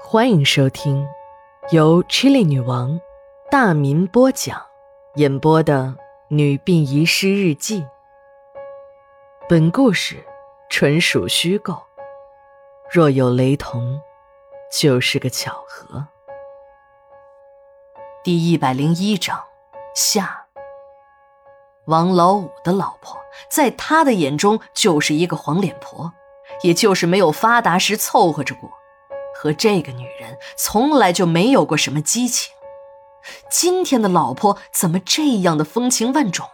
欢迎收听由 Chili 女王大民播讲、演播的《女病遗失日记》。本故事纯属虚构，若有雷同，就是个巧合。第一百零一章下。王老五的老婆，在他的眼中就是一个黄脸婆，也就是没有发达时凑合着过。和这个女人从来就没有过什么激情。今天的老婆怎么这样的风情万种？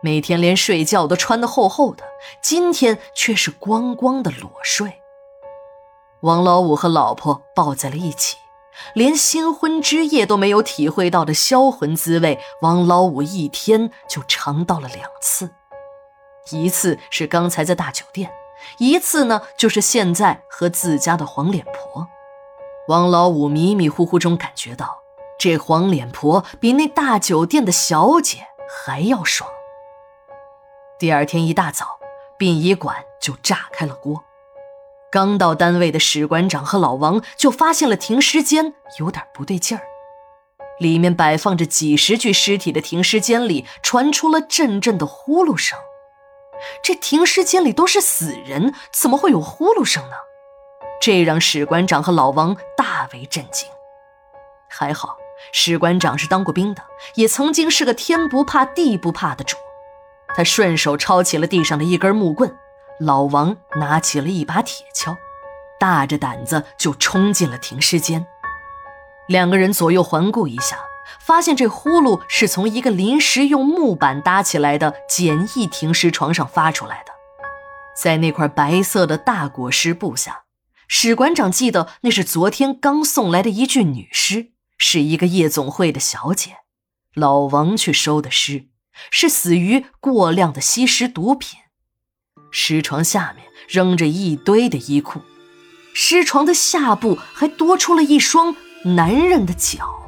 每天连睡觉都穿得厚厚的，今天却是光光的裸睡。王老五和老婆抱在了一起，连新婚之夜都没有体会到的销魂滋味，王老五一天就尝到了两次。一次是刚才在大酒店。一次呢，就是现在和自家的黄脸婆。王老五迷迷糊糊中感觉到，这黄脸婆比那大酒店的小姐还要爽。第二天一大早，殡仪馆就炸开了锅。刚到单位的史馆长和老王就发现了停尸间有点不对劲儿，里面摆放着几十具尸体的停尸间里传出了阵阵的呼噜声。这停尸间里都是死人，怎么会有呼噜声呢？这让史馆长和老王大为震惊。还好，史馆长是当过兵的，也曾经是个天不怕地不怕的主。他顺手抄起了地上的一根木棍，老王拿起了一把铁锹，大着胆子就冲进了停尸间。两个人左右环顾一下。发现这呼噜是从一个临时用木板搭起来的简易停尸床上发出来的，在那块白色的大裹尸布下，史馆长记得那是昨天刚送来的一具女尸，是一个夜总会的小姐。老王去收的尸，是死于过量的吸食毒品。尸床下面扔着一堆的衣裤，尸床的下部还多出了一双男人的脚。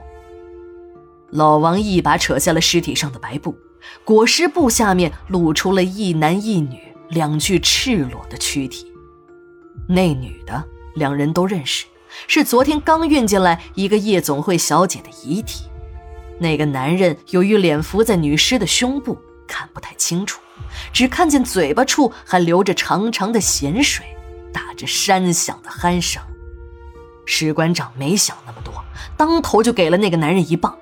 老王一把扯下了尸体上的白布，裹尸布下面露出了一男一女两具赤裸的躯体。那女的，两人都认识，是昨天刚运进来一个夜总会小姐的遗体。那个男人由于脸伏在女尸的胸部，看不太清楚，只看见嘴巴处还流着长长的咸水，打着山响的鼾声。史馆长没想那么多，当头就给了那个男人一棒。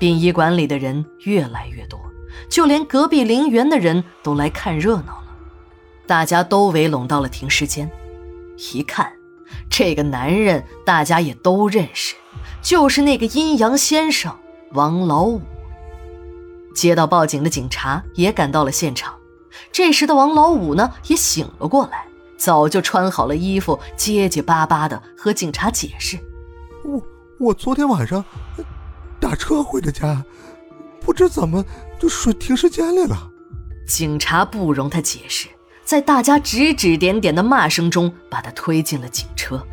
殡仪馆里的人越来越多，就连隔壁陵园的人都来看热闹了。大家都围拢到了停尸间，一看，这个男人大家也都认识，就是那个阴阳先生王老五。接到报警的警察也赶到了现场。这时的王老五呢，也醒了过来，早就穿好了衣服，结结巴巴的和警察解释：“我我昨天晚上。”打车回的家，不知怎么就睡停尸间里了。警察不容他解释，在大家指指点点的骂声中，把他推进了警车。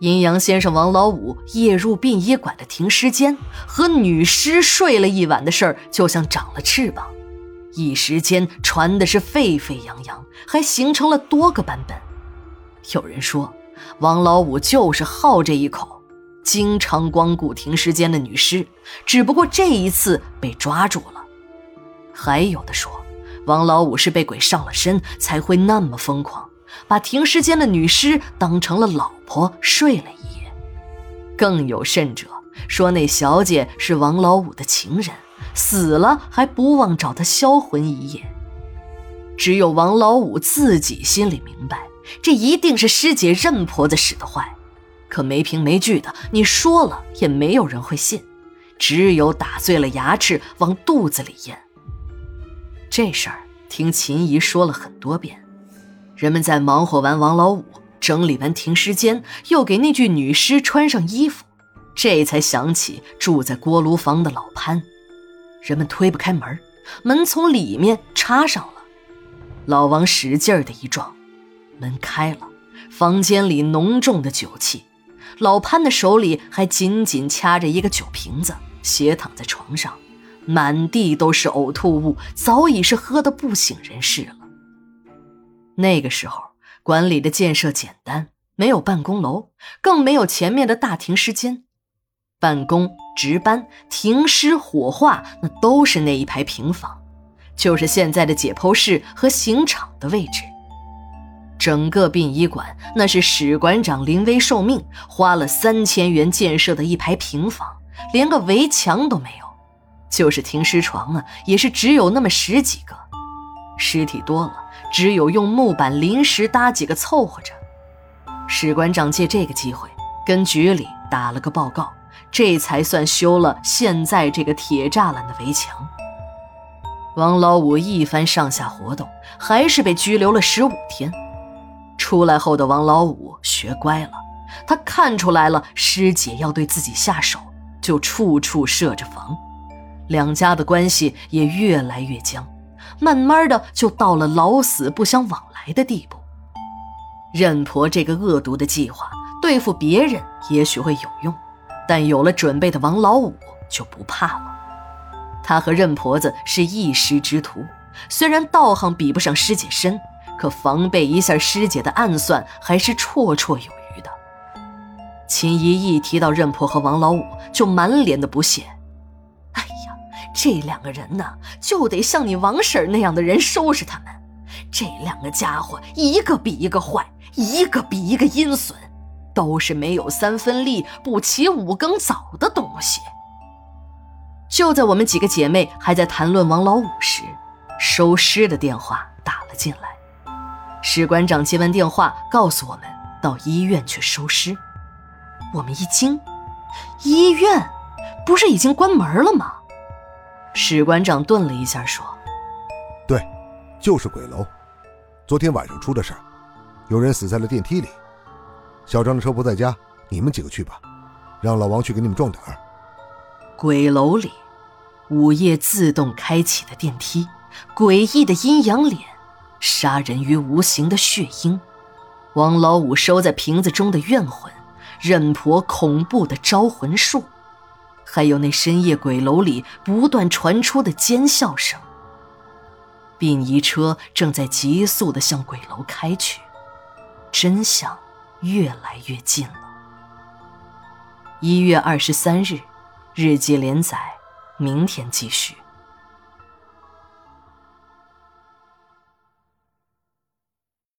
阴阳先生王老五夜入殡仪馆的停尸间，和女尸睡了一晚的事儿，就像长了翅膀，一时间传的是沸沸扬扬，还形成了多个版本。有人说，王老五就是好这一口。经常光顾停尸间的女尸，只不过这一次被抓住了。还有的说，王老五是被鬼上了身，才会那么疯狂，把停尸间的女尸当成了老婆睡了一夜。更有甚者，说那小姐是王老五的情人，死了还不忘找他销魂一夜。只有王老五自己心里明白，这一定是师姐任婆子使的坏。可没凭没据的，你说了也没有人会信，只有打碎了牙齿往肚子里咽。这事儿听秦姨说了很多遍，人们在忙活完王老五，整理完停尸间，又给那具女尸穿上衣服，这才想起住在锅炉房的老潘。人们推不开门，门从里面插上了。老王使劲的一撞，门开了，房间里浓重的酒气。老潘的手里还紧紧掐着一个酒瓶子，斜躺在床上，满地都是呕吐物，早已是喝得不省人事了。那个时候，馆里的建设简单，没有办公楼，更没有前面的大停尸间。办公、值班、停尸、火化，那都是那一排平房，就是现在的解剖室和刑场的位置。整个殡仪馆，那是史馆长临危受命，花了三千元建设的一排平房，连个围墙都没有。就是停尸床啊，也是只有那么十几个，尸体多了，只有用木板临时搭几个凑合着。史馆长借这个机会跟局里打了个报告，这才算修了现在这个铁栅栏的围墙。王老五一番上下活动，还是被拘留了十五天。出来后的王老五学乖了，他看出来了师姐要对自己下手，就处处设着防。两家的关系也越来越僵，慢慢的就到了老死不相往来的地步。任婆这个恶毒的计划对付别人也许会有用，但有了准备的王老五就不怕了。他和任婆子是一师之徒，虽然道行比不上师姐深，可防备一下师姐的暗算还是绰绰有余的。秦姨一提到任婆和王老五，就满脸的不屑。哎呀，这两个人呢，就得像你王婶那样的人收拾他们。这两个家伙，一个比一个坏，一个比一个阴损，都是没有三分力、不起五更早的东西。就在我们几个姐妹还在谈论王老五时，收尸的电话打了进来。史馆长接完电话，告诉我们到医院去收尸。我们一惊，医院不是已经关门了吗？史馆长顿了一下，说：“对，就是鬼楼。昨天晚上出的事儿，有人死在了电梯里。小张的车不在家，你们几个去吧，让老王去给你们壮胆儿。”鬼楼里，午夜自动开启的电梯，诡异的阴阳脸，杀人于无形的血鹰，王老五收在瓶子中的怨魂，任婆恐怖的招魂术，还有那深夜鬼楼里不断传出的尖笑声。殡仪车正在急速的向鬼楼开去，真相越来越近了。一月二十三日。日记连载，明天继续。